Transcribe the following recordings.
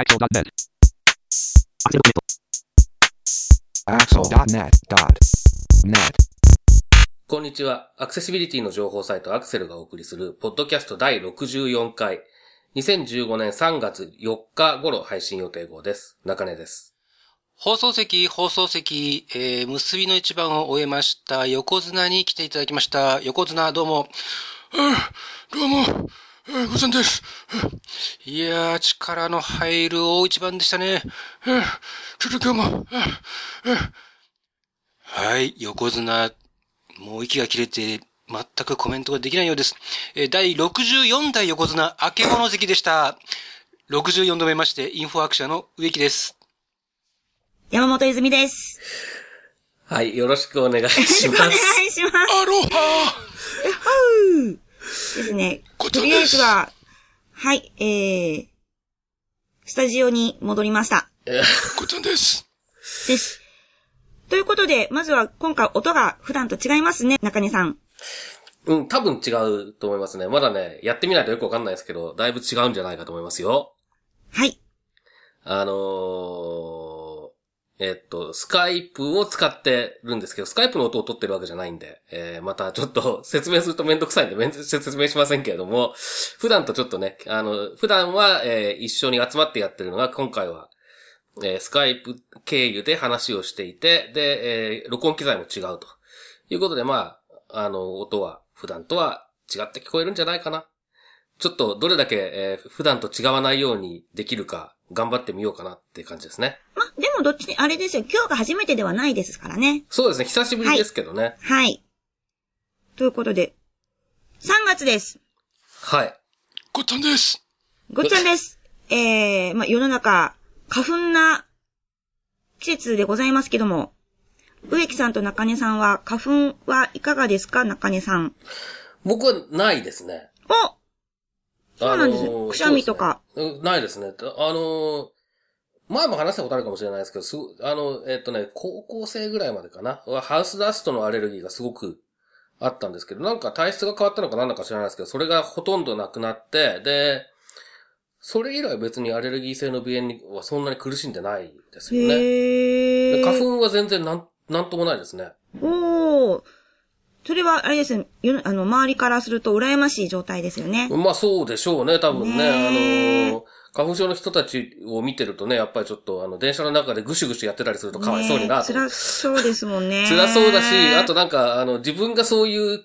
Axel.net. Axel.net.net. こんにちは。アクセシビリティの情報サイトアクセルがお送りする、ポッドキャスト第64回、2015年3月4日頃配信予定号です。中根です。放送席、放送席、えー、結びの一番を終えました、横綱に来ていただきました。横綱、どうも。どうも、えー、ごさんです。いやー、力の入る大一番でしたね。ちょっと今日も。はい、横綱、もう息が切れて、全くコメントができないようです。えー第64代横綱、明け物関でした。64度目まして、インフォアクシャの植木です。山本泉です。はい、よろしくお願いしお願ます。いします。アロハですね。ことですとりあえずは、はい、えー、スタジオに戻りました。こちらです。です。ということで、まずは今回音が普段と違いますね、中根さん。うん、多分違うと思いますね。まだね、やってみないとよくわかんないですけど、だいぶ違うんじゃないかと思いますよ。はい。あのー、えっと、スカイプを使ってるんですけど、スカイプの音を取ってるわけじゃないんで、えー、またちょっと 説明するとめんどくさいんで、説明しませんけれども、普段とちょっとね、あの、普段は、えー一緒に集まってやってるのが、今回は、えースカイプ経由で話をしていて、で、えー録音機材も違うと。いうことで、まあ、あの、音は普段とは違って聞こえるんじゃないかな。ちょっとどれだけ、えー普段と違わないようにできるか頑張ってみようかなって感じですね。ま、でもどっちに、あれですよ、今日が初めてではないですからね。そうですね、久しぶりですけどね。はい。ということで、3月です。はい。こっちゃんです。ごっちゃんです。えー、ま、世の中、花粉な季節でございますけども、植木さんと中根さんは、花粉はいかがですか？中根さん。僕はないですね。おそうなんですあのーくしゃみとか。ないですね。あのー前も話したことあるかもしれないですけど、すごあの、えっとね、高校生ぐらいまでかな？はハウスダストのアレルギーがすごくあったんですけど、なんか体質が変わったのか何だか知らないですけど、それがほとんどなくなって、で、それ以来別にアレルギー性の鼻炎にはそんなに苦しんでないですよね。花粉は全然なん、なんともないですね。おー。それは、あれですね、あの、周りからすると羨ましい状態ですよね。まあそうでしょうね、多分ね。ねえあの、花粉症の人たちを見てるとね、やっぱりちょっとあの、電車の中でぐしゅぐしゅやってたりするとかわいそうになと。ねえ辛そうですもんね。辛そうだし、あとなんか、あの、自分がそういう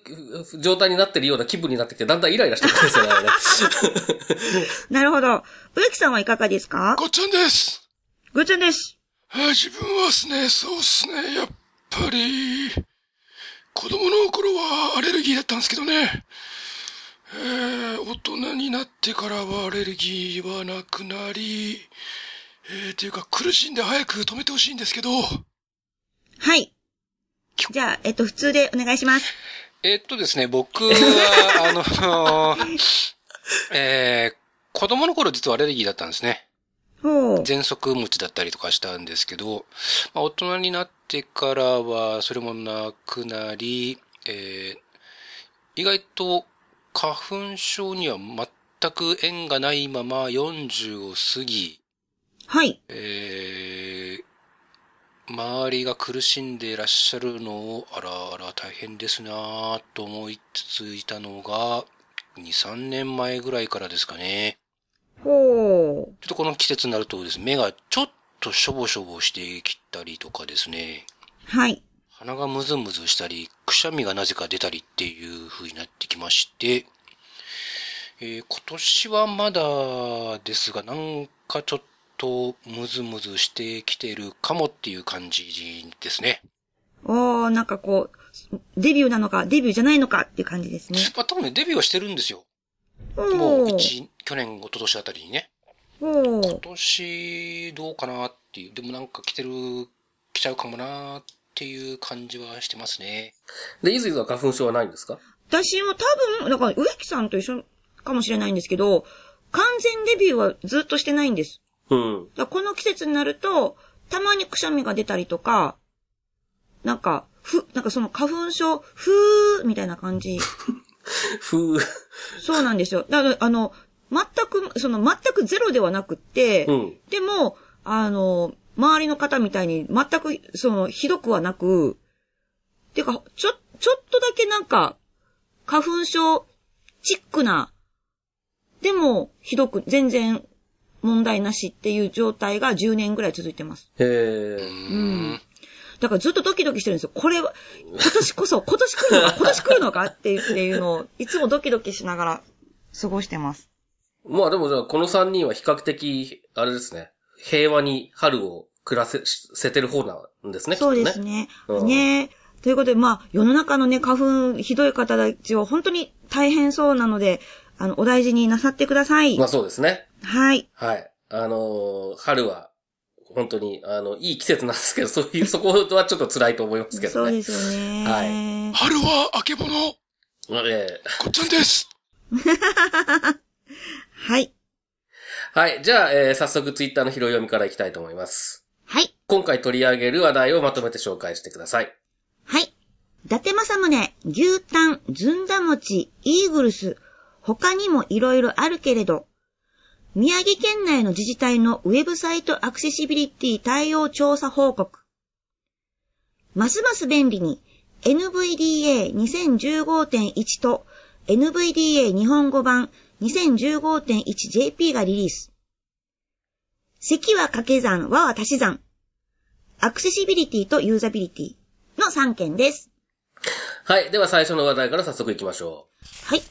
状態になってるような気分になってきて、だんだんイライラしてくるんですよね。なるほど。植木さんはいかがですか？こっちゃんです。ぐっちゃんです。あ自分はですね、そうっすね、やっぱり、子供の頃はアレルギーだったんですけどね。えー、大人になってからはアレルギーはなくなり、えー、というか苦しんで早く止めてほしいんですけど、はい。じゃあ、えっと、普通でお願いします。えっとですね、僕は、あの、えー、子供の頃実はアレルギーだったんですね。喘息持ちだったりとかしたんですけど、まあ、大人になってからはそれもなくなり、えー意外と花粉症には全く縁がないまま40を過ぎ、はい。えー周りが苦しんでいらっしゃるのを、あらあら大変ですなぁと思いつついたのが、2、3年前ぐらいからですかね。ほう。ちょっとこの季節になるとですね、目がちょっとしょぼしょぼしてきたりとかですね、はい。鼻がムズムズしたり、くしゃみがなぜか出たりっていう風になってきまして、えー今年はまだですが、なんかちょっとムズムズしてきてるかもっていう感じですね。おー、なんかこう、デビューなのか、デビューじゃないのかっていう感じですね。まあ多分ね、デビューはしてるんですよ。もほう。う一、去年、一昨年あたりにね。ほう。今年どうかなっていう、でもなんか来てる、来ちゃうかもなっていう感じはしてますね。で、いずいずは花粉症はないんですか？私も多分、だから植木さんと一緒かもしれないんですけど、完全デビューはずっとしてないんです。うん。だからこの季節になると、たまにくしゃみが出たりとか、なんか、ふ、なんかその花粉症、ふーみたいな感じ。ふう。そうなんですよ。だから、あの、全く、その全くゼロではなくって、うん。でも、あの、周りの方みたいに全く、その、ひどくはなく、てか、ちょ、ちょっとだけなんか、花粉症チックな、でも、ひどく、全然問題なしっていう状態が10年ぐらい続いてます。へうえ。ん。だからずっとドキドキしてるんですよ。これは、今年こそ、今年来るのか、今年来るのかっていうっていうのを、いつもドキドキしながら過ごしてます。まあでもじゃあ、この3人は比較的、あれですね。平和に春を暮らせ、せてる方なんですね、きっとね。そうですね。うんねということで、まあ、世の中のね、花粉ひどい方たちは本当に大変そうなので、あの、お大事になさってください。まあそうですね。はい。はい。あのー春は、本当に、あの、いい季節なんですけど、そういう、そこはちょっと辛いと思いますけどね。そうですよね。は春はあけぼの、ええこっちゃんです。はい。はい。じゃあ、えー早速ツイッターの拾い読みからいきたいと思います。はい。今回取り上げる話題をまとめて紹介してください。はい。伊達政宗、牛タン、ずんだ餅、イーグルス、他にもいろいろあるけれど、宮城県内の自治体のウェブサイトアクセシビリティ対応調査報告。ますます便利に NVDA2015.1 と NVDA 日本語版 2015.1JP がリリース。積は掛け算、和は足し算。アクセシビリティとユーザビリティの3件です。はい。では最初の話題から早速行きましょはい。伊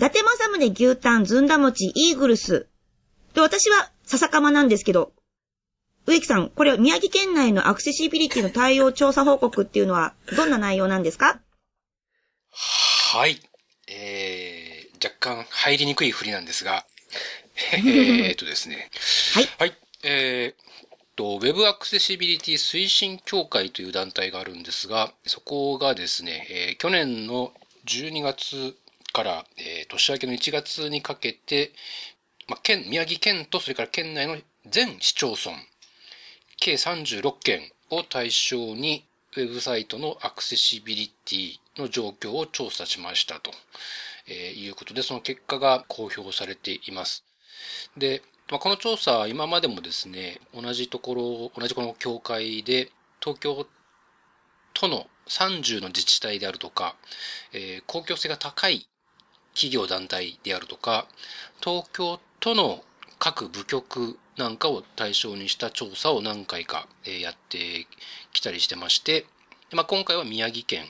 達政宗牛タン、ずんだ餅、イーグルス。で、私は笹かまなんですけど、植木さん、これ宮城県内のアクセシビリティの対応調査報告っていうのはどんな内容なんですか？はい。えー、若干入りにくい振りなんですが、えーっとですね。はい。はい。えー、と、Web アクセシビリティ推進協会という団体があるんですが、そこがですね、えー去年の12月から、えー年明けの1月にかけて、まあ、県、宮城県とそれから県内の全市町村、計36件を対象に、ウェブサイトのアクセシビリティの状況を調査しましたと、えいうことで、その結果が公表されています。で、まあ、この調査は今までもですね、同じところ、同じこの協会で、東京都の30の自治体であるとか、えー公共性が高い企業団体であるとか、東京都の各部局なんかを対象にした調査を何回かやってきたりしてまして、まあ、今回は宮城県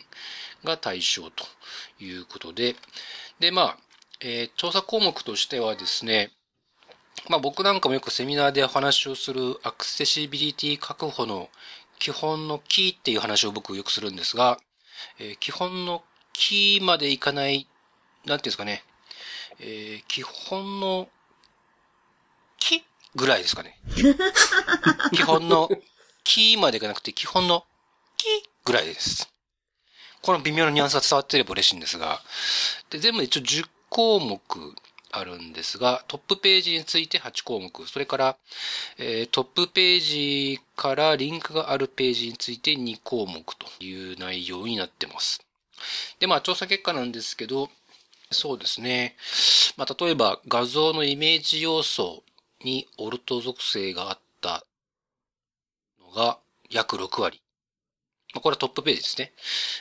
が対象ということで、で、まあ、えー調査項目としてはですね、まあ僕なんかもよくセミナーでお話をするアクセシビリティ確保の基本のキーっていう話を僕よくするんですが、えー基本のキーまでいかない、なんていうんですかね、えー基本のキぐらいですかね。基本のキーまでいかなくて基本のキぐらいです。この微妙なニュアンスが伝わっていれば嬉しいんですが、で、全部で一応10項目あるんですが、トップページについて8項目、それから、えートップページからリンクがあるページについて2項目という内容になってます。で、まあ、調査結果なんですけど、そうですね。まあ、例えば画像のイメージ要素にオルト属性があったのが約6割。ま、これはトップページですね。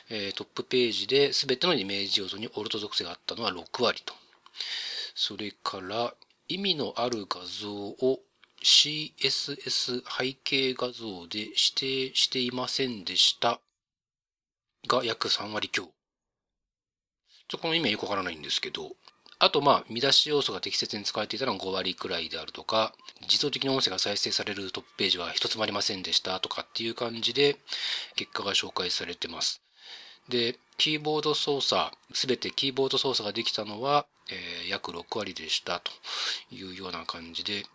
えートップページで全てのイメージ要素にオルト属性があったのは6割と。それから、意味のある画像を CSS 背景画像で指定していませんでしたが約3割強。ちょこの意味はよくわからないんですけど、あとまあ、見出し要素が適切に使われていたのは5割くらいであるとか、自動的に音声が再生されるトップページは一つもありませんでしたとかっていう感じで、結果が紹介されてます。で、キーボード操作、すべてキーボード操作ができたのは、えー約6割でしたというような感じで、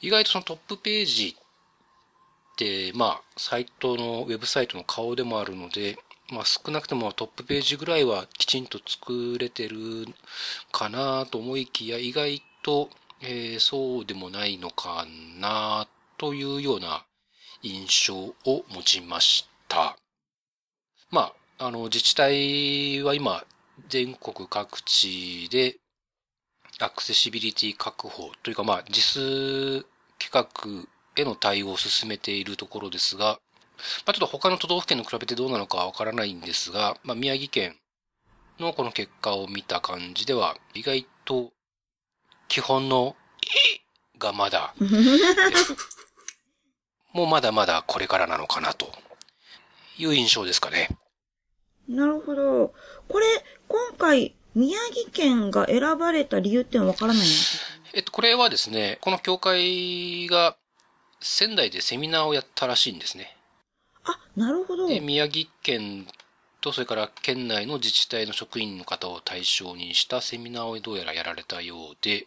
意外とそのトップページって、まあ、サイトの、ウェブサイトの顔でもあるので、まあ少なくともトップページぐらいはきちんと作れてるかなと思いきや、意外と、えーそうでもないのかなというような印象を持ちました。まあ、あの、自治体は今、全国各地で、アクセシビリティ確保というか、まあ、実数企画への対応を進めているところですが、まあ、ちょっと他の都道府県と比べてどうなのかわからないんですが、まあ、宮城県のこの結果を見た感じでは、意外と基本のいがまだ、もうまだまだこれからなのかなという印象ですかね。なるほど。これ、今回、宮城県が選ばれた理由ってのはわからないんですかえっと、これはですね、この協会が仙台でセミナーをやったらしいんですね。あ、なるほど。で、宮城県と、それから県内の自治体の職員の方を対象にしたセミナーをどうやらやられたようで、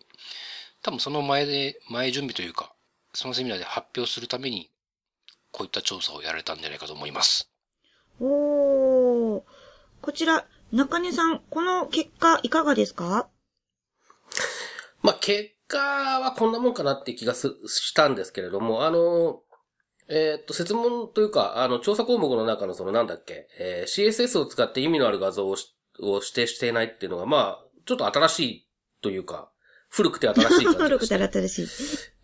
多分その前で、前準備というか、そのセミナーで発表するために、こういった調査をやられたんじゃないかと思います。おー。こちら、中根さん、この結果いかがですか？まあ、結果はこんなもんかなって気がすしたんですけれども、あの、えーっと、説問というか、あの、調査項目の中のそのなんだっけ、えー CSS を使って意味のある画像をしを指定していないっていうのが、まあ、ちょっと新しいというか、古くて新しい感じが 古くして新しい。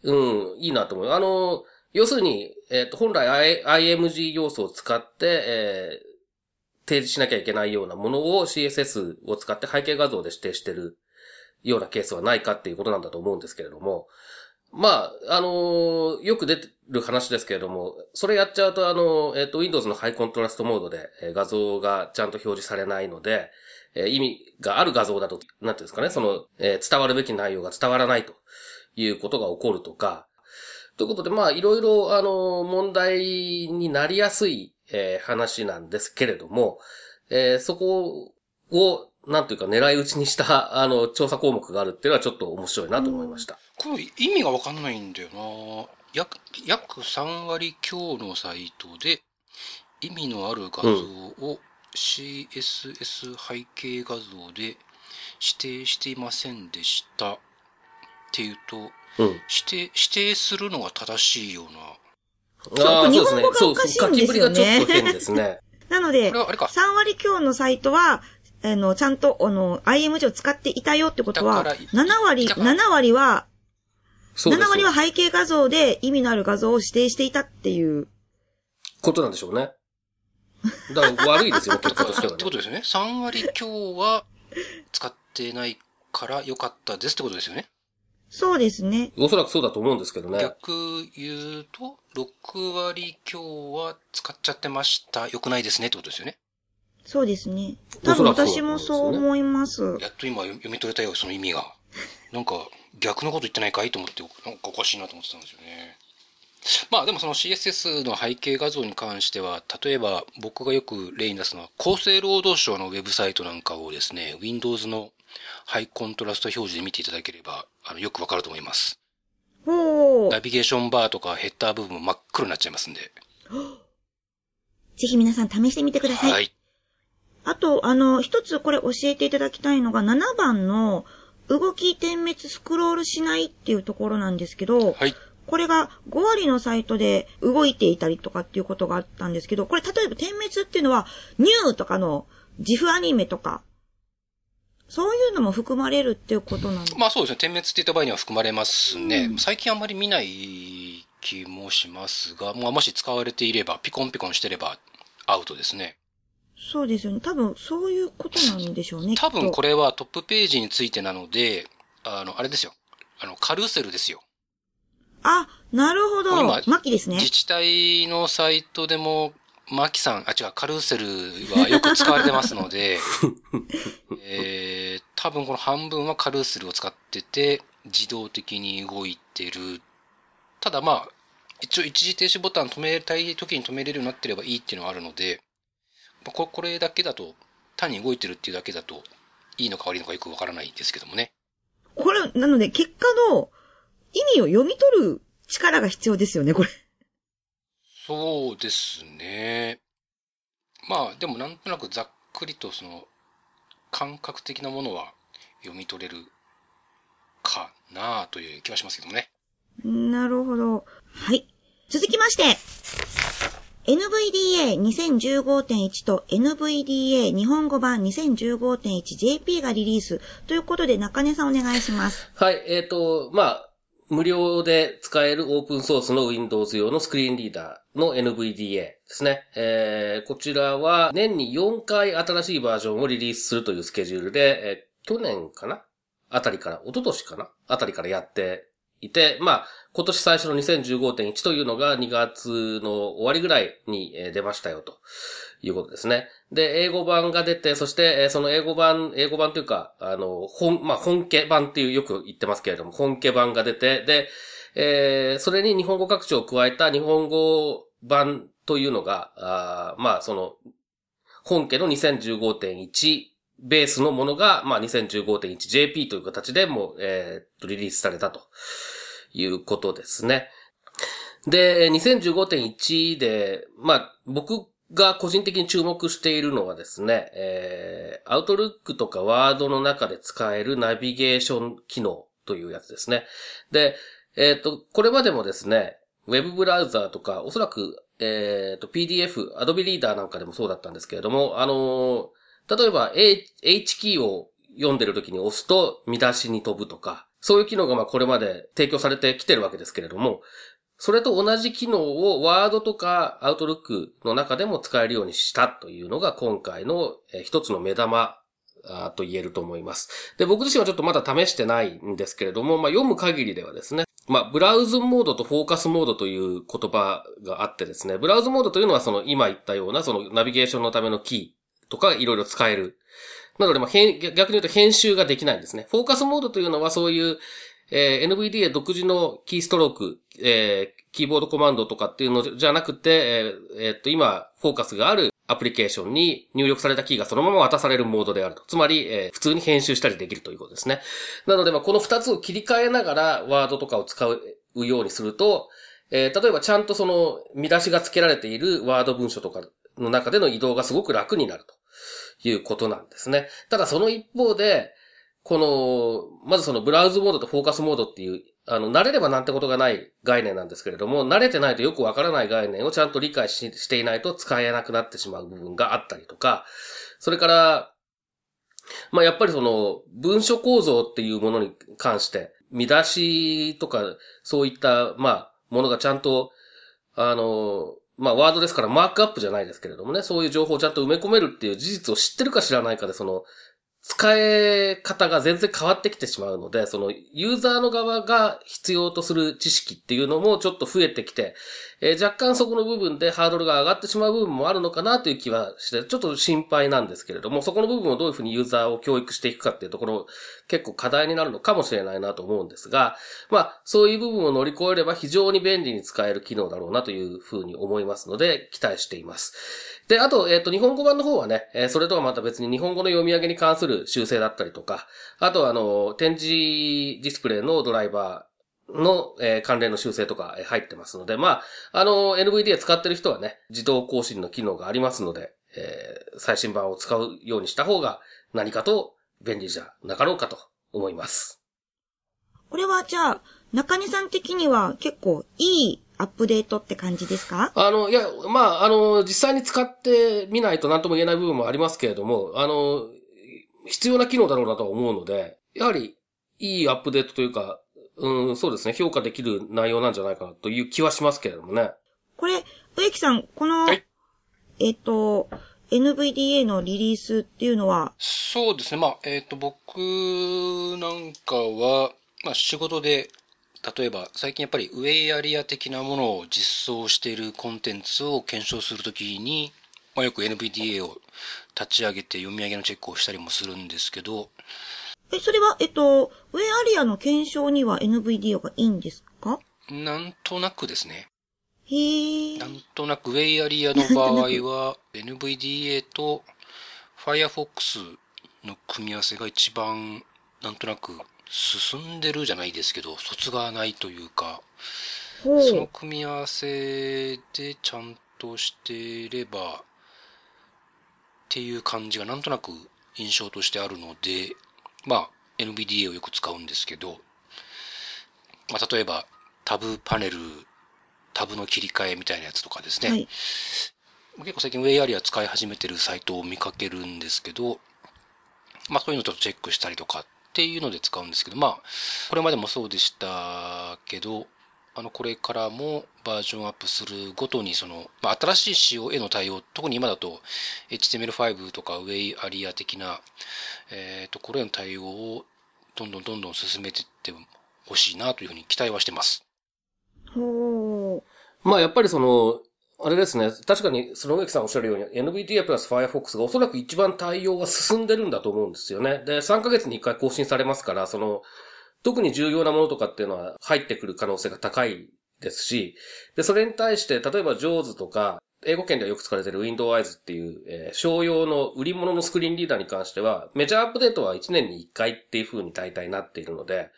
うん、いいなと思う。あの、要するに、えっ、と、本来 I- IMG 要素を使って、えー提示しなきゃいけないようなものを CSS を使って背景画像で指定してるようなケースはないかっていうことなんだと思うんですけれども、まあ、あのよく出てる話ですけれども、それやっちゃうと、あの、えっ、と、Windows のハイコントラストモードで、え画像がちゃんと表示されないので、え意味がある画像だと、なんていうんですかね、その、え伝わるべき内容が伝わらないということが起こるとか、ということで、まあ、いろいろ、あの、問題になりやすい、えー話なんですけれども、えーそこを、なんというか狙い撃ちにした、あの、調査項目があるっていうのはちょっと面白いなと思いました。これ意味がわかんないんだよな約、約3割強のサイトで意味のある画像を CSS 背景画像で指定していませんでしたっていうと、うん。指定、指定するのが正しいような。ああ、日そうですね本語。がそうおかしい書んですよねきぶりがちょっと変ですね。なのでこれ、はあれか。3割強のサイトは、あの、ちゃんと、あの、IMG を使っていたよってことは、だから7割、だから7割は、そうです7割は背景画像で意味のある画像を指定していたっていう。ことなんでしょうね。だから悪いですよ、結果としてはねってこと。ですよね。3割強は使ってないから良かったですってことですよね。そうですね。おそらくそうだと思うんですけどね。逆言うと、6割強は使っちゃってました。良くないですねってことですよね。そうですね。多分私もそう思います。やっと今読み取れたよ、その意味が。なんか、逆のこと言ってないかい？と思って、なんかおかしいなと思ってたんですよね。まあでもその CSS の背景画像に関しては、例えば僕がよく例に出すのは、厚生労働省のウェブサイトなんかをですね、Windows のハイコントラスト表示で見ていただければ、あの、よくわかると思います。ナビゲーションバーとかヘッダー部分も真っ黒になっちゃいますんで。ぜひ皆さん試してみてください。はい。あと、あの、一つこれ教えていただきたいのが、7番の動き点滅スクロールしないっていうところなんですけど、はい。これが5割のサイトで動いていたりとかっていうことがあったんですけど、これ例えば点滅っていうのは、ニューとかの自負アニメとか、そういうのも含まれるっていうことなんですまあそうですね。点滅って言った場合には含まれますね。うん最近あんまり見ない気もしますが、まあもし使われていれば、ピコンピコンしてればアウトですね。そうですよね。多分そういうことなんでしょうね。多分これ。れはトップページについてなので、あの、あれですよ。あの、カルーセルですよ。あ、なるほど。今マキですね。自治体のサイトでも、マキさん、あ、違う、カルーセルはよく使われてますので、えー、多分この半分はカルーセルを使ってて、自動的に動いてる。ただまあ、一応一時停止ボタン止めたい時に止めれるようになってればいいっていうのはあるので、まあここれだけだと、単に動いてるっていうだけだと、いいのか悪いのかよくわからないですけどもね。これ、なので結果の意味を読み取る力が必要ですよね、これ。そうですね。まあ、でもなんとなくざっくりとその、感覚的なものは読み取れるかなという気はしますけどもね。なるほど。はい。続きまして、NVDA2015.1 と NVDA 日本語版 2015.1JP がリリースということで中根さんお願いします。はい、えっ、と、まあ、無料で使えるオープンソースの Windows 用のスクリーンリーダーの NVDA ですね。えー、こちらは年に4回新しいバージョンをリリースするというスケジュールで、えー去年かな？あたりから、一昨年かな？あたりからやっていて、まあ、今年最初の2015.1というのが2月の終わりぐらいに出ましたよということですね。で、英語版が出て、そして、その英語版、英語版というか、あの、本、まあ、本家版っていうよく言ってますけれども、本家版が出て、で、えーそれに日本語拡張を加えた日本語版というのが、あまあ、その、本家の2015.1ベースのものが、まあ、2015.1JP という形でもう、えーっと、リリースされたということですね。で、2015.1で、まあ、僕が個人的に注目しているのはですね、えー、アウトルックとかワードの中で使えるナビゲーション機能というやつですね。で、えっ、と、これまでもですね、ウェブブラウザーとか、おそらく、えっ、と、PDF、Adobe Reader なんかでもそうだったんですけれども、あのー例えば H, キーを読んでる時に押すと見出しに飛ぶとか、そういう機能がまあこれまで提供されてきてるわけですけれども、それと同じ機能をワードとかアウトルックの中でも使えるようにしたというのが今回の一つの目玉と言えると思います。で、僕自身はちょっとまだ試してないんですけれども、まあ読む限りではですね、まあブラウズモードとフォーカスモードという言葉があってですね、ブラウズモードというのはその今言ったようなそのナビゲーションのためのキーとかいろいろ使える。なので、まあ、逆に言うと編集ができないんですね。フォーカスモードというのはそういう、えー NVDA 独自のキーストローク、えーキーボードコマンドとかっていうのじゃなくて、えーえーっと、今、フォーカスがあるアプリケーションに入力されたキーがそのまま渡されるモードであると。つまり、えー普通に編集したりできるということですね。なので、まあ、この二つを切り替えながらワードとかを使うようにすると、えー例えばちゃんとその見出しが付けられているワード文書とかの中での移動がすごく楽になるということなんですね。ただその一方で、この、まずそのブラウズモードとフォーカスモードっていう、あの、慣れればなんてことがない概念なんですけれども、慣れてないとよくわからない概念をちゃんと理解ししていないと使えなくなってしまう部分があったりとか、それから、まあ、やっぱりその、文書構造っていうものに関して、見出しとか、そういった、まあ、ものがちゃんと、あの、まあ、ワードですからマークアップじゃないですけれどもね、そういう情報をちゃんと埋め込めるっていう事実を知ってるか知らないかで、その、使え方が全然変わってきてしまうので、そのユーザーの側が必要とする知識っていうのもちょっと増えてきて、えー若干そこの部分でハードルが上がってしまう部分もあるのかなという気はして、ちょっと心配なんですけれども、そこの部分をどういうふうにユーザーを教育していくかっていうところ、結構課題になるのかもしれないなと思うんですが、まあ、そういう部分を乗り越えれば非常に便利に使える機能だろうなというふうに思いますので、期待しています。で、あと、えっ、と、日本語版の方はね、えーそれとはまた別に日本語の読み上げに関する修正だったりとか、あとあの、展示ディスプレイのドライバーの、えー関連の修正とか入ってますので、まあ、あの、NVDA 使ってる人はね、自動更新の機能がありますので、えー最新版を使うようにした方が何かと便利じゃなかろうかと思います。これはじゃあ、中根さん的には結構いいアップデートって感じですか？あの、いや、まあ、あの、実際に使ってみないと何とも言えない部分もありますけれども、あの、必要な機能だろうなとは思うので、やはり、いいアップデートというか、うん、そうですね、評価できる内容なんじゃないかなという気はしますけれどもね。これ、植木さん、この、はいえっと、NVDA のリリースっていうのは、そうですね。まあ、えっ、と、僕なんかは、まあ、仕事で、例えば、最近やっぱりウェイアリア的なものを実装しているコンテンツを検証するときに、まあ、よく NVDA を立ち上げて読み上げのチェックをしたりもするんですけど、え、それは、えっと、ウェイアリアの検証には NVDA がいいんですか？なんとなくですね、へーな。んとなくウェイアリアの場合は NVDA と Firefox の組み合わせが一番なんとなく進んでるじゃないですけど、卒がないというか、ほそのう。組み合わせでちゃんとしていればっていう感じがなんとなく印象としてあるので、まあ NVDA をよく使うんですけど、まあ例えばタブパネルタブの切り替えみたいなやつとかですね。はい。結構最近ウェイアリア使い始めてるサイトを見かけるんですけど、まあそういうのちょっとチェックしたりとかっていうので使うんですけど、まあ、これまでもそうでしたけど、あの、これからもバージョンアップするごとに、その、まあ、新しい仕様への対応、特に今だと HTML5 とかウェイアリア的な、えー、ところへの対応をどんどんどんどん進めていってほしいなというふうに期待はしてます。ほまあやっぱりその、あれですね。確かに、その植木さんおっしゃるように、NVDA プラス Firefox がおそらく一番対応は進んでるんだと思うんですよね。で、3ヶ月に1回更新されますから、その、特に重要なものとかっていうのは入ってくる可能性が高いですし、で、それに対して、例えば JAWS とか、英語圏ではよく使われている Windows っていう、えー商用の売り物のスクリーンリーダーに関しては、メジャーアップデートは1年に1回っていう風に大体なっているので、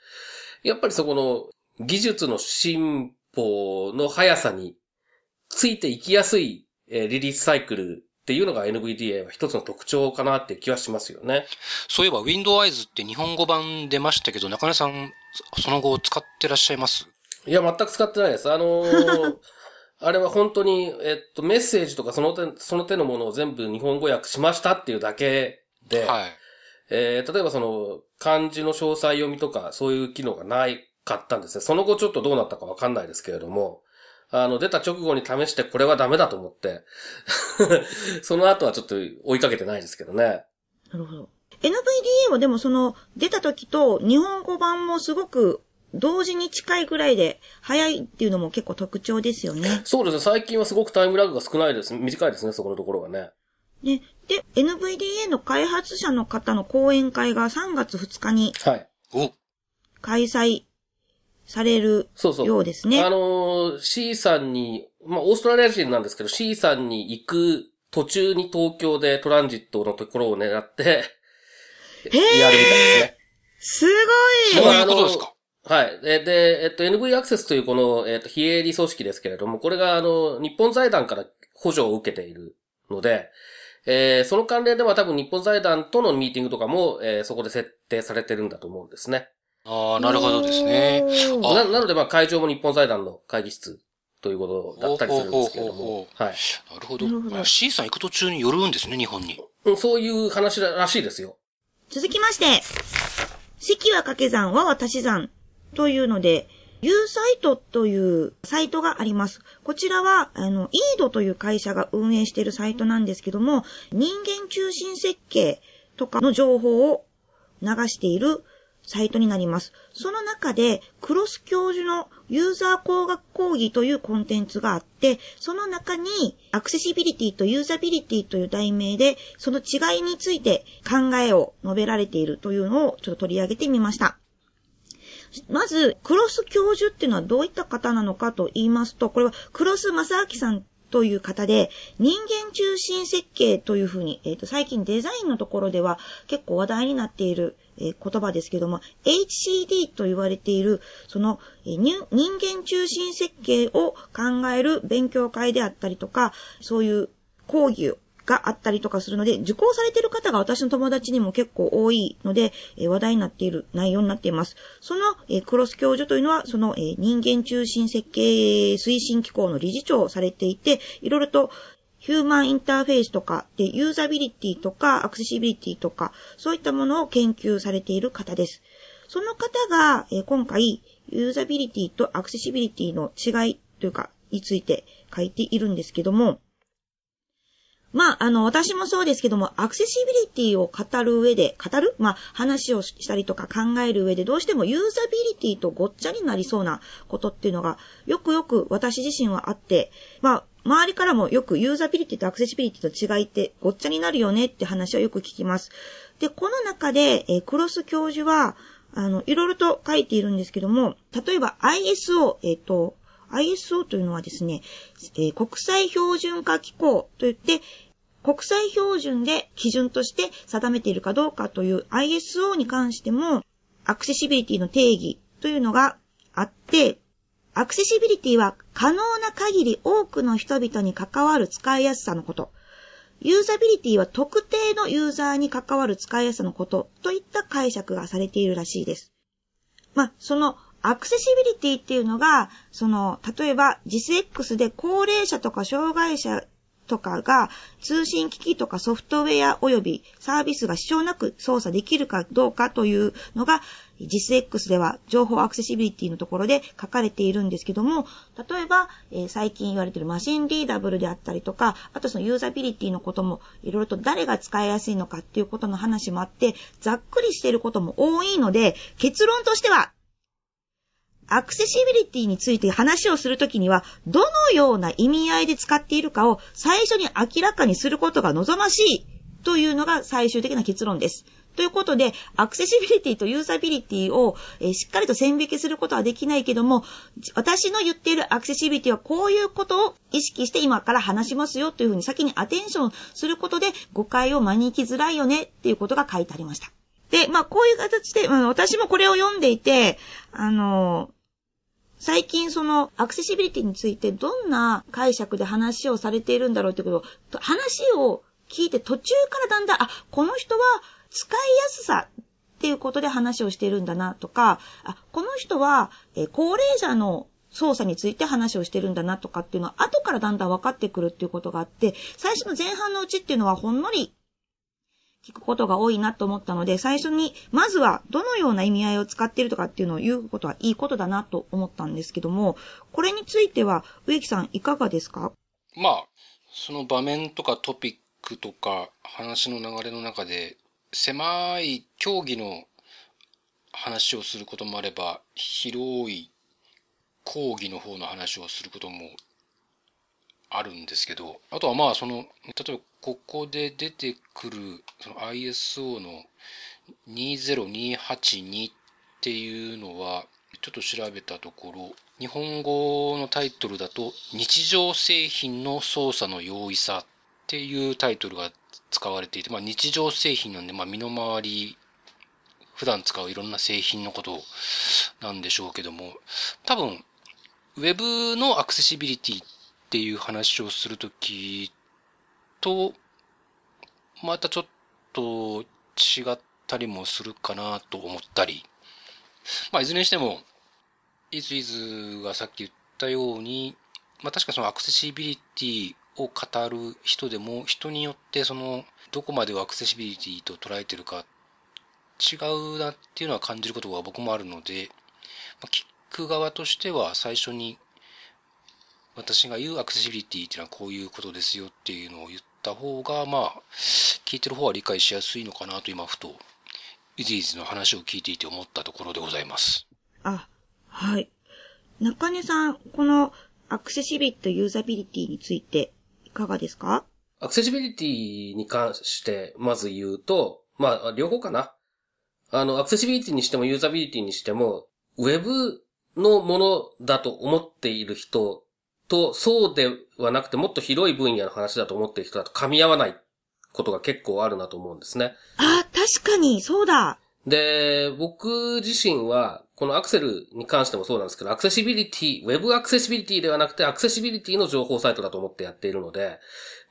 やっぱりそこの技術の進歩の速さについていきやすい、えーリリースサイクルっていうのが NVDA は一つの特徴かなって気はしますよね。そういえば Windows って日本語版出ましたけど、中根さん、その後使ってらっしゃいます？いや、全く使ってないです。あのー あれは本当に、えっと、メッセージとかその手、その手のものを全部日本語訳しましたっていうだけで、はい。えー例えばその、漢字の詳細読みとか、そういう機能がないかったんですね。その後ちょっとどうなったかわかんないですけれども、あの、出た直後に試してこれはダメだと思って、その後はちょっと追いかけてないですけどね。う。なるほど。NVDA はでもその、出た時と日本語版もすごく同時に近いぐらいで早いっていうのも結構特徴ですよね。そうですね。最近はすごくタイムラグが少ないです。短いですね、そこのところはね。ね。で、NVDA の開発者の方の講演会が3月2日にはい。お、開催されるそうそう。ようですね。あのー C さんに、まあ、オーストラリア人なんですけど、C さんに行く途中に東京でトランジットのところを狙って、へやるみたいですね。すごいそういうことですか？はい。で、でえっと、NV アクセスというこの、えっと、非営利組織ですけれども、これが、あの、日本財団から補助を受けているので、えーその関連では多分日本財団とのミーティングとかも、えーそこで設定されてるんだと思うんですね。ああ、なるほどですね。ななので、まあ、会場も日本財団の会議室ということだったりするんですけれども、はい。なるほど。なるほどまあ C さん行く途中に寄るんですね、日本に。うんそういう話らしいですよ。続きまして、関は掛け算は私算というので、U サイトというサイトがあります。こちらは、あの、イードという会社が運営しているサイトなんですけども、人間中心設計とかの情報を流しているサイトになります。その中で、クロス教授のユーザー工学講義というコンテンツがあって、その中にアクセシビリティとユーザビリティという題名で、その違いについて考えを述べられているというのをちょっと取り上げてみました。まず、クロス教授っていうのはどういった方なのかと言いますと、これはクロス正明さんという方で、人間中心設計というふうに、えっ、と、最近デザインのところでは結構話題になっている、えー言葉ですけども、HCD と言われている、その、えー人間中心設計を考える勉強会であったりとか、そういう講義があったりとかするので、受講されている方が私の友達にも結構多いので、えー話題になっている内容になっています。その、えークロス教授というのは、その、えー人間中心設計推進機構の理事長をされていて、いろいろとヒューマンインターフェースとか、で、ユーザビリティとか、アクセシビリティとか、そういったものを研究されている方です。その方が、えー今回、ユーザビリティとアクセシビリティの違いというか、について書いているんですけども、まあ、あの、私もそうですけども、アクセシビリティを語る上で、語る？まあ、話をしたりとか考える上で、どうしてもユーザビリティとごっちゃになりそうなことっていうのが、よくよく私自身はあって、まあ、周りからもよくユーザビリティとアクセシビリティと違いってごっちゃになるよねって話はよく聞きます。で、この中で、えクロス教授は、あの、いろいろと書いているんですけども、例えば ISO、えっ、と、ISO というのはですね、えー国際標準化機構といって、国際標準で基準として定めているかどうかという ISO に関しても、アクセシビリティの定義というのがあって、アクセシビリティは可能な限り多くの人々に関わる使いやすさのこと。ユーザビリティは特定のユーザーに関わる使いやすさのことといった解釈がされているらしいです。まあ、そのアクセシビリティっていうのが、その、例えば、JISX で高齢者とか障害者とかが通信機器とかソフトウェア及びサービスが支障なく操作できるかどうかというのが JISX では情報アクセシビリティのところで書かれているんですけども、例えば、えー、最近言われているマシンリーダブルであったりとか、あとそのユーザビリティのこともいろいろと誰が使いやすいのかっていうことの話もあって、ざっくりしていることも多いので、結論としては、アクセシビリティについて話をするときには、どのような意味合いで使っているかを最初に明らかにすることが望ましいというのが最終的な結論です。ということで、アクセシビリティとユーザビリティを、しっかりと線引きすることはできないけども、私の言っているアクセシビリティはこういうことを意識して今から話しますよというふうに先にアテンションすることで誤解を招きづらいよねっていうことが書いてありました。で、まあこういう形で、私もこれを読んでいて、あの、最近そのアクセシビリティについてどんな解釈で話をされているんだろうってことを、話を聞いて途中からだんだん、あ、この人は使いやすさっていうことで話をしているんだなとか、あ、この人は、え高齢者の操作について話をしてるんだなとかっていうのは後からだんだん分かってくるっていうことがあって、最初の前半のうちっていうのはほんのり聞くことが多いなと思ったので、最初に、まずはどのような意味合いを使っているとかっていうのを言うことはいいことだなと思ったんですけども、これについては、植木さんいかがですか？まあ、その場面とかトピックとか話の流れの中で、狭い競技の話をすることもあれば、広い講義の方の話をすることもあるんですけど、あとはまあその、例えばここで出てくる ISO の20282っていうのは、ちょっと調べたところ、日本語のタイトルだと、日常製品の操作の容易さっていうタイトルが使われていて、まあ日常製品なんで、まあ身の回り、普段使ういろんな製品のことなんでしょうけども、多分、ウェブのアクセシビリティっていう話をするときと、またちょっと違ったりもするかなと思ったり。まあ、いずれにしても、イズイズがさっき言ったように、まあ確かそのアクセシビリティを語る人でも、人によってその、どこまでをアクセシビリティと捉えてるか違うなっていうのは感じることが僕もあるので、まあ、聞く側としては最初に私が言うアクセシビリティっていうのはこういうことですよっていうのを言った方が、まあ、聞いてる方は理解しやすいのかなと今ふと、イズイズの話を聞いていて思ったところでございます。あ、はい。中根さん、このアクセシビリティとユーザビリティについていかがですか？アクセシビリティに関してまず言うと、まあ、両方かな。あの、アクセシビリティにしてもユーザビリティにしても、ウェブのものだと思っている人と、そうではなくてもっと広い分野の話だと思っている人だと噛み合わないことが結構あるなと思うんですね。あ、確かに、そうだ。で、僕自身は、このアクセルに関してもそうなんですけど、アクセシビリティ、ウェブアクセシビリティではなくて、アクセシビリティの情報サイトだと思ってやっているので、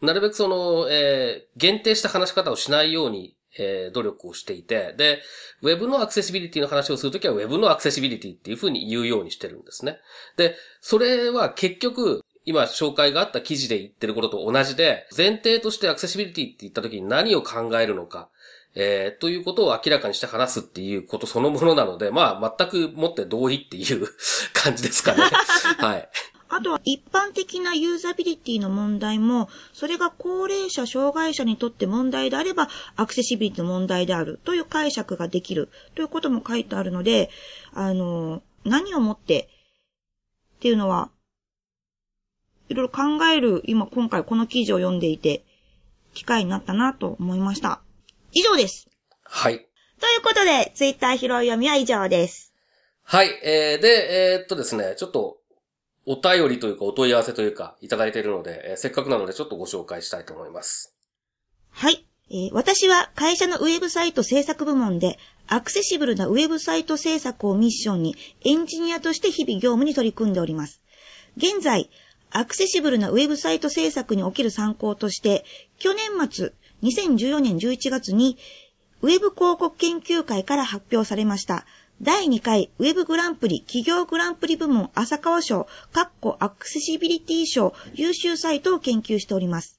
なるべくその、えー、限定した話し方をしないようにえー、努力をしていて、で、ウェブのアクセシビリティの話をするときは、ウェブのアクセシビリティっていうふうに言うようにしてるんですね。で、それは結局、今紹介があった記事で言ってることと同じで、前提としてアクセシビリティって言ったときに何を考えるのか、えー、ということを明らかにして話すっていうことそのものなので、まあ、全くもって同意っていう 感じですかね。はい。あとは一般的なユーザビリティの問題も、それが高齢者、障害者にとって問題であれば、アクセシビリティの問題であるという解釈ができるということも書いてあるので、あの、何をもってっていうのは、いろいろ考える、今、今回この記事を読んでいて、機会になったなと思いました。以上です。はい。ということで、ツイッター拾い読みは以上です。はい。えー、で、えー、っとですね、ちょっと、お便りというかお問い合わせというかいただいているので、えー、せっかくなのでちょっとご紹介したいと思います。はい。えー、私は会社のウェブサイト制作部門でアクセシブルなウェブサイト制作をミッションにエンジニアとして日々業務に取り組んでおります。現在、アクセシブルなウェブサイト制作における参考として、去年末、2014年11月に、ウェブ広告研究会から発表されました、第2回ウェブグランプリ企業グランプリ部門浅川賞、カッコアクセシビリティ賞優秀サイトを研究しております。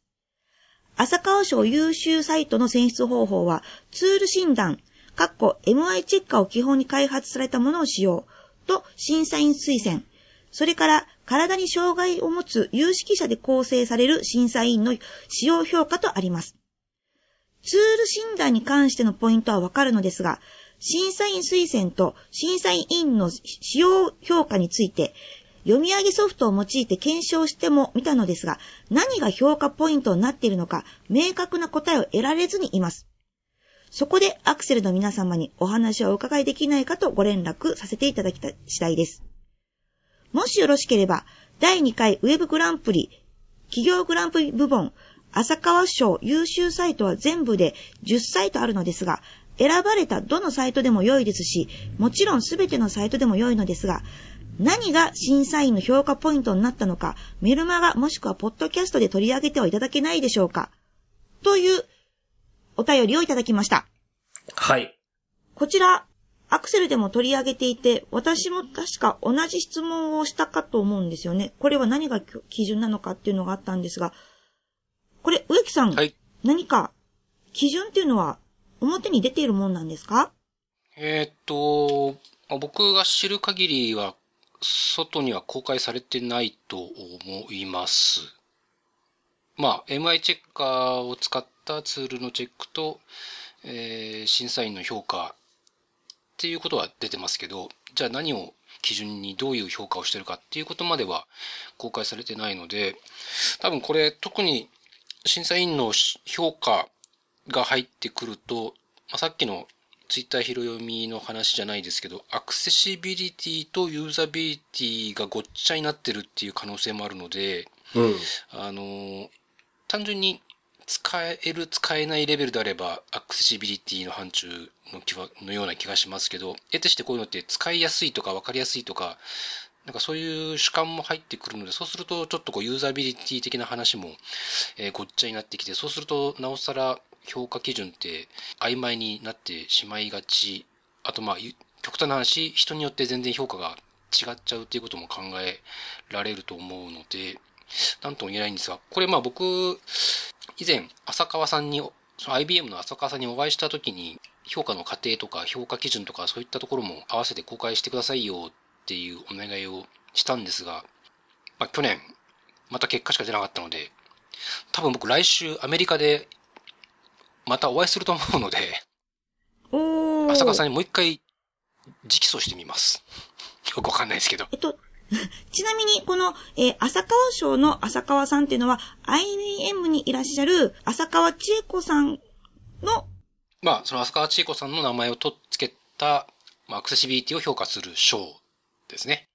浅川賞優秀サイトの選出方法は、ツール診断、カッコ MI チェッカーを基本に開発されたものを使用、と審査員推薦、それから体に障害を持つ有識者で構成される審査員の使用評価とあります。ツール診断に関してのポイントはわかるのですが、審査員推薦と審査員の使用評価について、読み上げソフトを用いて検証しても見たのですが、何が評価ポイントになっているのか、明確な答えを得られずにいます。そこでアクセルの皆様にお話をお伺いできないかとご連絡させていただきた次第です。もしよろしければ、第2回ウェブグランプリ、企業グランプリ部門、浅川賞優秀サイトは全部で10サイトあるのですが、選ばれたどのサイトでも良いですし、もちろんすべてのサイトでも良いのですが、何が審査員の評価ポイントになったのか、メルマガもしくはポッドキャストで取り上げてはいただけないでしょうかというお便りをいただきました。はい。こちら、アクセルでも取り上げていて、私も確か同じ質問をしたかと思うんですよね。これは何が基準なのかっていうのがあったんですが、これ、植木さん、はい、何か基準っていうのは表に出ているもんなんですか？えー、っと、僕が知る限りは、外には公開されてないと思います。まあ、MI チェッカーを使ったツールのチェックと、えー、審査員の評価っていうことは出てますけど、じゃあ何を基準にどういう評価をしてるかっていうことまでは公開されてないので、多分これ特に審査員の評価が入ってくると、まあ、さっきのツイッター広読みの話じゃないですけど、アクセシビリティとユーザビリティがごっちゃになってるっていう可能性もあるので、うん、あの、単純に使える、使えないレベルであれば、アクセシビリティの範疇の気はのような気がしますけど、得てしてこういうのって使いやすいとか分かりやすいとか、なんかそういう主観も入ってくるので、そうするとちょっとこうユーザビリティ的な話も、えー、ごっちゃになってきて、そうするとなおさら評価基準って曖昧になってしまいがち。あとまあ、極端な話、人によって全然評価が違っちゃうっていうことも考えられると思うので、なんとも言えないんですが、これまあ僕、以前、浅川さんに、その IBM の浅川さんにお会いした時に、評価の過程とか評価基準とかそういったところも合わせて公開してくださいよっていうお願いをしたんですが、まあ、去年、また結果しか出なかったので、多分僕来週アメリカでまたお会いすると思うので、浅川さんにもう一回直訴してみます。よくわかんないですけど。えっと、ちなみに、この、えー、浅川賞の浅川さんっていうのは、IBM にいらっしゃる浅川千恵子さんの、まあ、その浅川千恵子さんの名前をとっつけた、まあ、アクセシビリティを評価する賞ですね。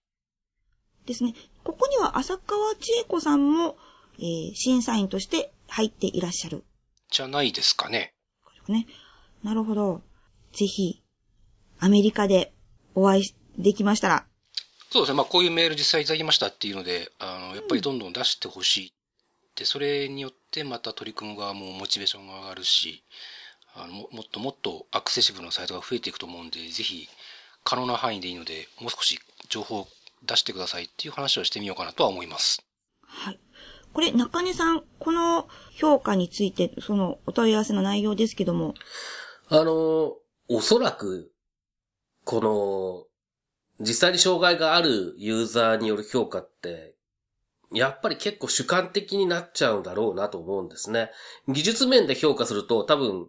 ですね。ここには浅川千恵子さんも、えー、審査員として入っていらっしゃる。じゃないですかね。ね。なるほど。ぜひ、アメリカでお会いできましたら。そうですね。まあ、こういうメール実際いただきましたっていうので、あの、やっぱりどんどん出してほしい。で、それによってまた取り組む側もモチベーションが上がるし、あのももっともっとアクセシブルなサイトが増えていくと思うんで、ぜひ可能な範囲でいいので、もう少し情報を出してくださいっていう話をしてみようかなとは思います。はい。これ、中根さん、この評価について、そのお問い合わせの内容ですけども。あの、おそらく、この、実際に障害があるユーザーによる評価って、やっぱり結構主観的になっちゃうんだろうなと思うんですね。技術面で評価すると多分、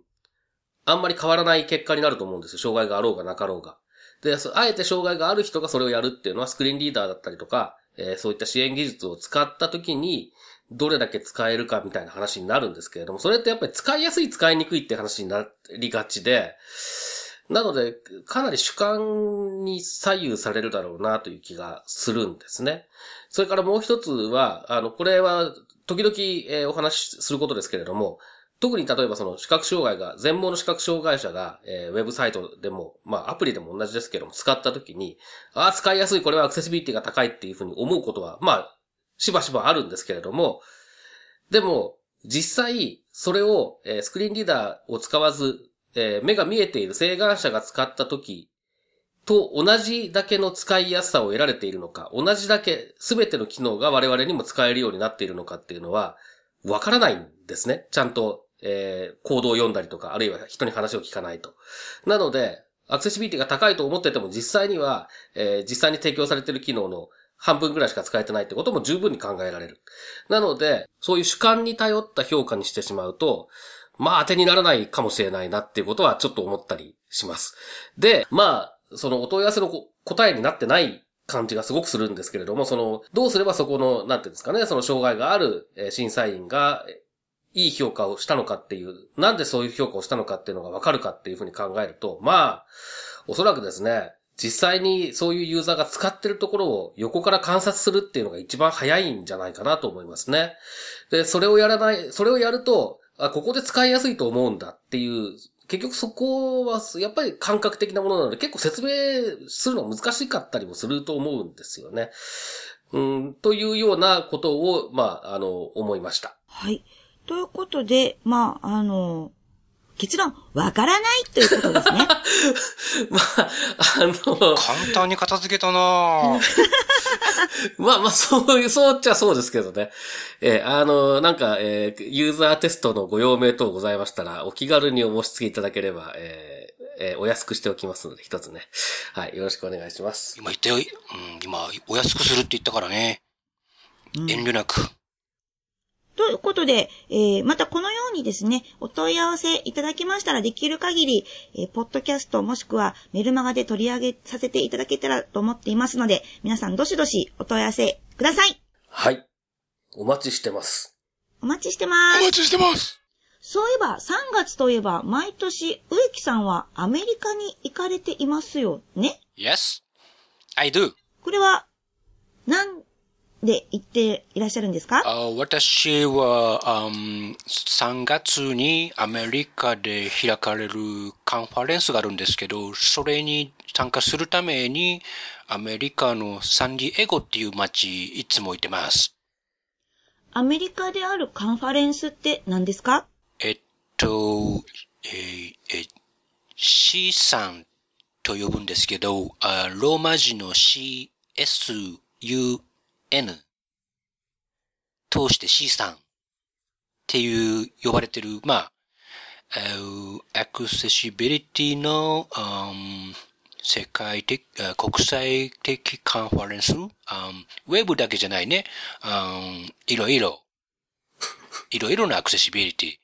あんまり変わらない結果になると思うんですよ。障害があろうがなかろうが。で、あえて障害がある人がそれをやるっていうのはスクリーンリーダーだったりとか、えー、そういった支援技術を使った時に、どれだけ使えるかみたいな話になるんですけれども、それってやっぱり使いやすい使いにくいって話になりがちで、なので、かなり主観に左右されるだろうなという気がするんですね。それからもう一つは、あの、これは、時々、お話しすることですけれども、特に例えばその視覚障害が、全盲の視覚障害者が、えー、ウェブサイトでも、まあアプリでも同じですけども、使った時に、ああ、使いやすい、これはアクセシビリティが高いっていうふうに思うことは、まあ、しばしばあるんですけれども、でも、実際、それを、え、スクリーンリーダーを使わず、え、目が見えている請願者が使った時と同じだけの使いやすさを得られているのか、同じだけ全ての機能が我々にも使えるようになっているのかっていうのは、わからないんですね。ちゃんと、えー、コードを読んだりとか、あるいは人に話を聞かないと。なので、アクセシビリティが高いと思ってても実際には、えー、実際に提供されている機能の半分ぐらいしか使えてないってことも十分に考えられる。なので、そういう主観に頼った評価にしてしまうと、まあ当てにならないかもしれないなっていうことはちょっと思ったりします。で、まあ、そのお問い合わせの答えになってない感じがすごくするんですけれども、その、どうすればそこの、なんていうんですかね、その障害がある審査員が、いい評価をしたのかっていう、なんでそういう評価をしたのかっていうのがわかるかっていうふうに考えると、まあ、おそらくですね、実際にそういうユーザーが使ってるところを横から観察するっていうのが一番早いんじゃないかなと思いますね。で、それをやらない、それをやると、あ、ここで使いやすいと思うんだっていう結局そこは、やっぱり感覚的なものなので、結構説明するの難しかったりもすると思うんですよね。うん、というようなことを、まあ、あの、思いました。はい。ということで、まあ、あの、結論、わからないということですね。まあ、あの、簡単に片付けたな まあまあ、そういう、そうっちゃそうですけどね。えー、あの、なんか、えー、ユーザーテストのご用命等ございましたら、お気軽にお申し付けいただければ、えー、えー、お安くしておきますので、一つね。はい、よろしくお願いします。今言ったよ、うん、今、お安くするって言ったからね。うん、遠慮なく。ということで、えー、またこのようにですね、お問い合わせいただきましたらできる限り、えー、ポッドキャストもしくはメルマガで取り上げさせていただけたらと思っていますので、皆さんどしどしお問い合わせください。はい。お待ちしてます。お待ちしてます。お待ちしてます。そういえば、3月といえば、毎年、植木さんはアメリカに行かれていますよね ?Yes, I do. これは、なんで行っていらっしゃるんですか？私は、um, 3月にアメリカで開かれるカンファレンスがあるんですけど、それに参加するためにアメリカのサンディエゴっていう街いつも行ってます。アメリカであるカンファレンスって何ですか？えっと、えー、え C さんと呼ぶんですけど、ローマ字の CSU N 通して C さんっていう呼ばれてる、まあ、アクセシビリティの、um, 世界的、国際的カンファレンス、um, ウェブだけじゃないね、um, いろいろ、いろいろなアクセシビリティ。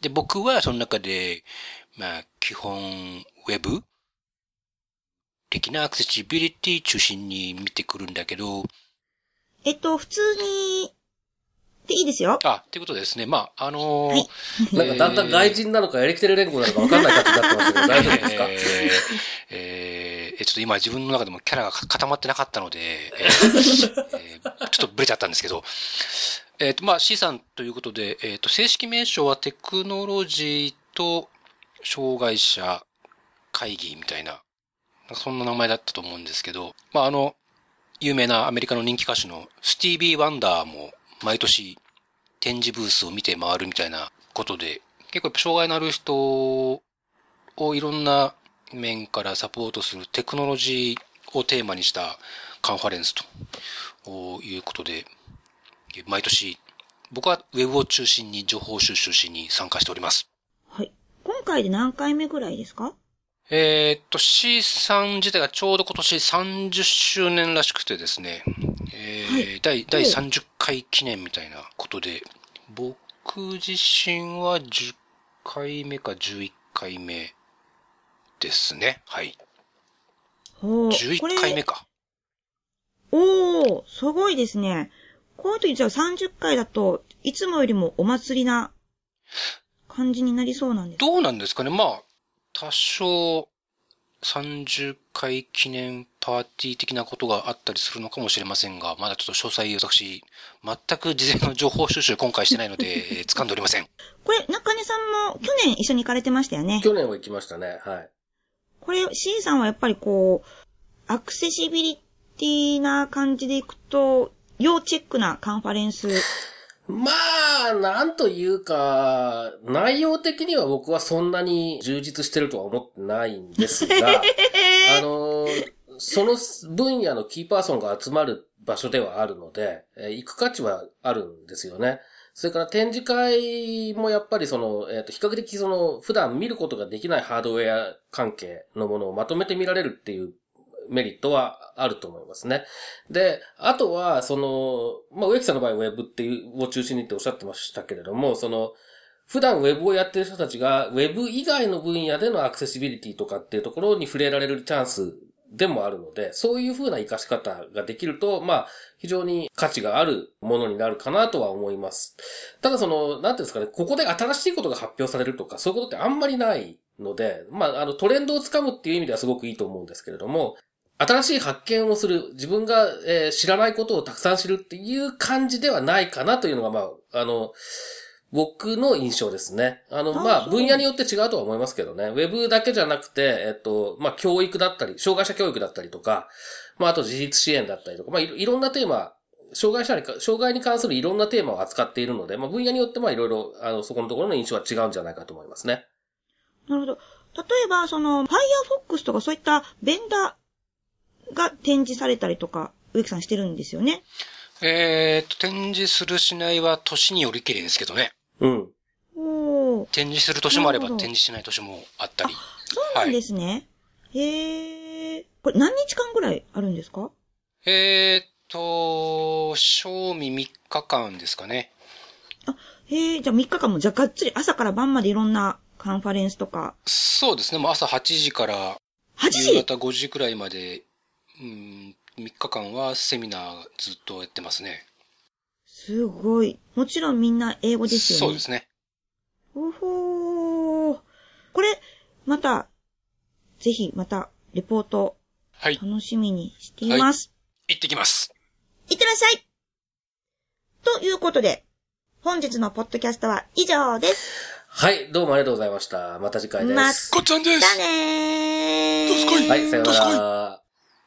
で、僕はその中で、まあ、基本、ウェブ的なアクセシビリティ中心に見てくるんだけど、えっと、普通に、でいいですよ。あ、っていうことですね。まあ、あのー、はい、なんかだんだん外人なのかエレキテル連合なのかわかんない感じになってますけど、大丈夫ですかえー、えー、ちょっと今自分の中でもキャラが固まってなかったので、えー えー、ちょっとブレちゃったんですけど、えっ、ー、と、まあ、C さんということで、えっ、ー、と、正式名称はテクノロジーと障害者会議みたいな、そんな名前だったと思うんですけど、まあ、あの、有名なアメリカの人気歌手のスティービー・ワンダーも毎年展示ブースを見て回るみたいなことで、結構やっぱ障害のある人をいろんな面からサポートするテクノロジーをテーマにしたカンファレンスということで、毎年僕はウェブを中心に情報収集しに参加しております。はい。今回で何回目ぐらいですか？えー、っと、C さん自体がちょうど今年30周年らしくてですね、えー、はい、第、第30回記念みたいなことで、僕自身は10回目か11回目ですね。はい。11回目か。おー、すごいですね。こういう時じゃあ30回だと、いつもよりもお祭りな感じになりそうなんですどうなんですかねまあ、多少、30回記念パーティー的なことがあったりするのかもしれませんが、まだちょっと詳細私、全く事前の情報収集今回してないので、掴んでおりません。これ、中根さんも去年一緒に行かれてましたよね？去年は行きましたね、はい。これ、C さんはやっぱりこう、アクセシビリティな感じでいくと、要チェックなカンファレンスまあ、なんというか、内容的には僕はそんなに充実してるとは思ってないんですが、あのその分野のキーパーソンが集まる場所ではあるので、えー行く価値はあるんですよね。それから展示会もやっぱりその、えっ、と、比較的その、普段見ることができないハードウェア関係のものをまとめて見られるっていうメリットはあると思いますね。で、あとは、その、まあ、植木さんの場合ウェブっていう、を中心にっておっしゃってましたけれども、その、普段ウェブをやってる人たちが、ウェブ以外の分野でのアクセシビリティとかっていうところに触れられるチャンスでもあるので、そういう風な活かし方ができると、まあ、非常に価値があるものになるかなとは思います。ただその、なんていうんですかね、ここで新しいことが発表されるとか、そういうことってあんまりないので、まあ、あの、トレンドをつかむっていう意味ではすごくいいと思うんですけれども、新しい発見をする、自分が、えー知らないことをたくさん知るっていう感じではないかなというのが、まあ、あの、僕の印象ですね。あの、あまあ、分野によって違うとは思いますけどね。ウェブだけじゃなくて、えっと、まあ、教育だったり、障害者教育だったりとか、まあ、あと自立支援だったりとか、まあ、いろいろんなテーマ、障害者にか、障害に関するいろんなテーマを扱っているので、まあ、分野によってまあ、いろいろ、あの、そこのところの印象は違うんじゃないかと思いますね。なるほど。例えば、その、Firefox とかそういったベンダーが展示されたりとか、植木さんしてるんですよね？えーっと、展示するしないは年によりきりですけどね。うん。おー。展示する年もあれば展示しない年もあったり。そうなんですね。へー。これ何日間ぐらいあるんですか？えーっと、賞味3日間ですかね。へー、じゃあ3日間もじゃあがっつり朝から晩までいろんなカンファレンスとか。そうですね。もう朝8時から8夕時方5時くらいまで、うん、3日間はセミナーずっとやってますね。すごい。もちろんみんな英語ですよね。そうですね。うほー。これ、また、ぜひまた、レポート、はい。楽しみにしています。行ってきます。いってらっしゃいということで、本日のポッドキャストは以上です。はい、どうもありがとうございました。また次回で。ますこっちゃんです。だねー。どすこいはい、さようなどすこいら。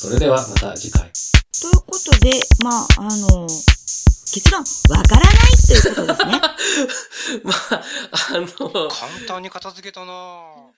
それではまた次回。ということで、まあ、あの、結論、わからないということですね。まあ、あの、簡単に片付けたなぁ